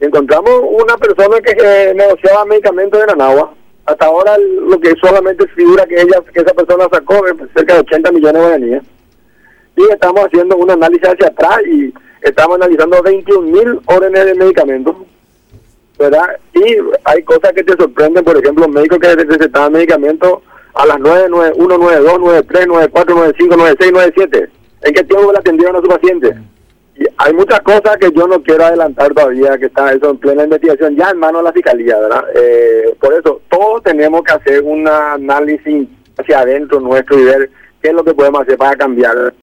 encontramos una persona que eh, negociaba medicamentos en Anagua. Hasta ahora lo que solamente figura que ella que esa persona sacó cerca de 80 millones de guaraníes. Y estamos haciendo un análisis hacia atrás y estamos analizando 21 mil órdenes de medicamentos. ¿verdad? Y hay cosas que te sorprenden, por ejemplo, médicos que recetaban medicamentos a las 9, 9, 1, 9, 2, 9, 3, 9, 4, 9, 5, 9, 6, 9, 7. ¿En qué tiempo le atendieron a su paciente? Hay muchas cosas que yo no quiero adelantar todavía, que está eso en plena investigación, ya en manos de la fiscalía, ¿verdad? Eh, por eso, todos tenemos que hacer un análisis hacia adentro nuestro y ver qué es lo que podemos hacer para cambiar